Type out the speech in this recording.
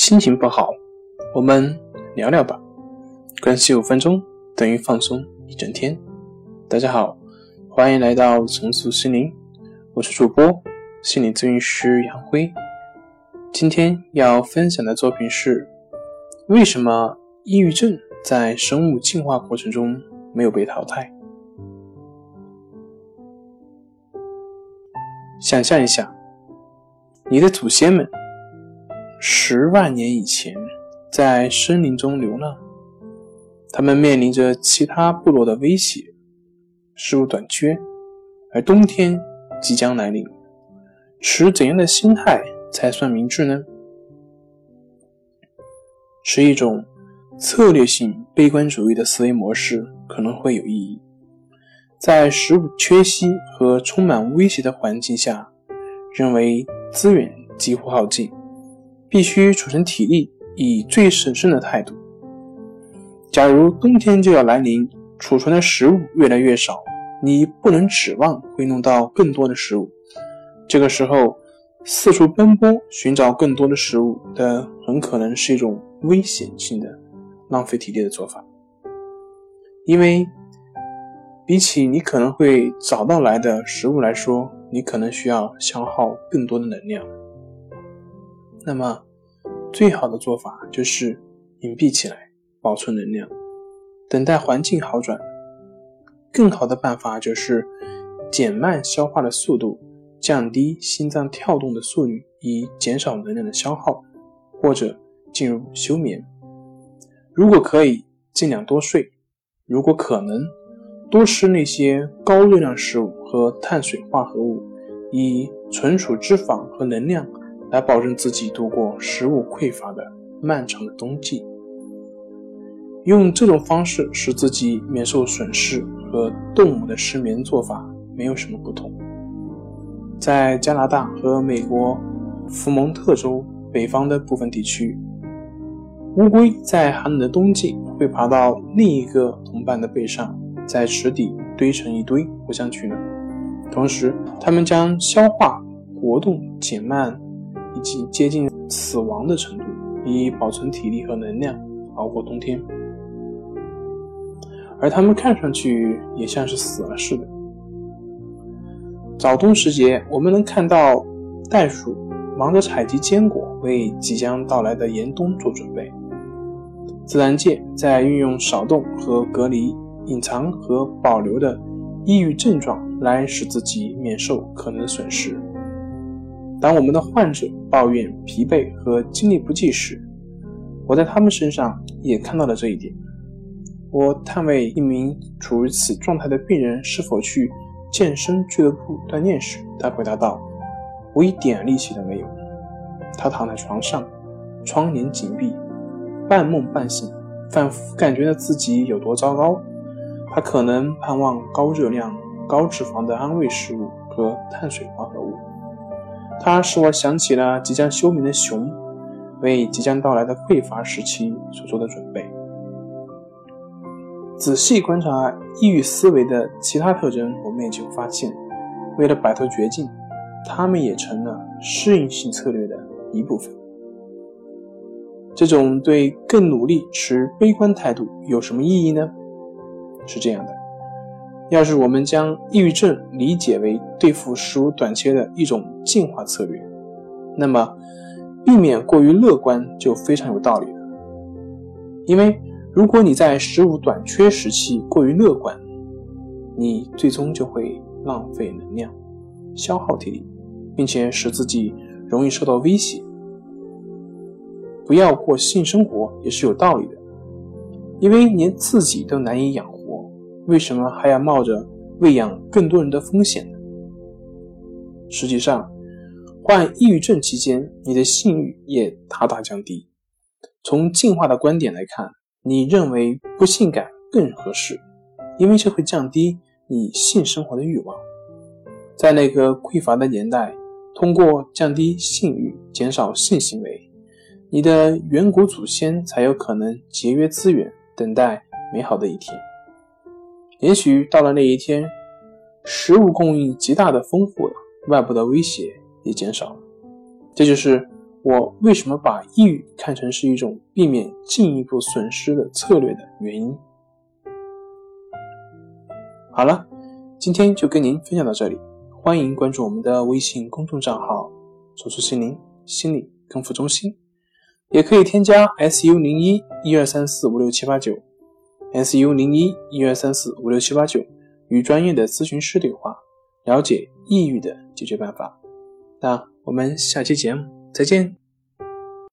心情不好，我们聊聊吧。关系五分钟等于放松一整天。大家好，欢迎来到重塑心灵，我是主播心理咨询师杨辉。今天要分享的作品是：为什么抑郁症在生物进化过程中没有被淘汰？想象一下，你的祖先们。十万年以前，在森林中流浪，他们面临着其他部落的威胁，食物短缺，而冬天即将来临。持怎样的心态才算明智呢？持一种策略性悲观主义的思维模式可能会有意义。在食物缺席和充满威胁的环境下，认为资源几乎耗尽。必须储存体力，以最审慎的态度。假如冬天就要来临，储存的食物越来越少，你不能指望会弄到更多的食物。这个时候，四处奔波寻找更多的食物的，很可能是一种危险性的浪费体力的做法。因为比起你可能会找到来的食物来说，你可能需要消耗更多的能量。那么，最好的做法就是隐蔽起来，保存能量，等待环境好转。更好的办法就是减慢消化的速度，降低心脏跳动的速率，以减少能量的消耗，或者进入休眠。如果可以，尽量多睡；如果可能，多吃那些高热量食物和碳水化合物，以存储脂肪和能量。来保证自己度过食物匮乏的漫长的冬季，用这种方式使自己免受损失，和动物的失眠做法没有什么不同。在加拿大和美国福蒙特州北方的部分地区，乌龟在寒冷的冬季会爬到另一个同伴的背上，在池底堆成一堆，互相取暖。同时，它们将消化活动减慢。以及接近死亡的程度，以保存体力和能量熬过冬天。而它们看上去也像是死了似的。早冬时节，我们能看到袋鼠忙着采集坚果，为即将到来的严冬做准备。自然界在运用少动和隔离、隐藏和保留的抑郁症状，来使自己免受可能损失。当我们的患者抱怨疲惫和精力不济时，我在他们身上也看到了这一点。我探问一名处于此状态的病人是否去健身俱乐部锻炼时，他回答道：“我一点力气都没有。”他躺在床上，窗帘紧闭，半梦半醒，反复感觉到自己有多糟糕。他可能盼望高热量、高脂肪的安慰食物和碳水化合物。它使我想起了即将休眠的熊，为即将到来的匮乏时期所做的准备。仔细观察抑郁思维的其他特征，我们也就发现，为了摆脱绝境，他们也成了适应性策略的一部分。这种对更努力持悲观态度有什么意义呢？是这样的。要是我们将抑郁症理解为对付食物短缺的一种进化策略，那么避免过于乐观就非常有道理了。因为如果你在食物短缺时期过于乐观，你最终就会浪费能量、消耗体力，并且使自己容易受到威胁。不要过性生活也是有道理的，因为连自己都难以养活。为什么还要冒着喂养更多人的风险呢？实际上，患抑郁症期间，你的性欲也大大降低。从进化的观点来看，你认为不性感更合适，因为这会降低你性生活的欲望。在那个匮乏的年代，通过降低性欲、减少性行为，你的远古祖先才有可能节约资源，等待美好的一天。也许到了那一天，食物供应极大的丰富了，外部的威胁也减少了。这就是我为什么把抑郁看成是一种避免进一步损失的策略的原因。好了，今天就跟您分享到这里，欢迎关注我们的微信公众账号“重塑心灵心理康复中心”，也可以添加 “su 零一一二三四五六七八九 ”，“su 零一一二三四五六七八九”与专业的咨询师对话，了解抑郁的解决办法。那我们下期节目再见。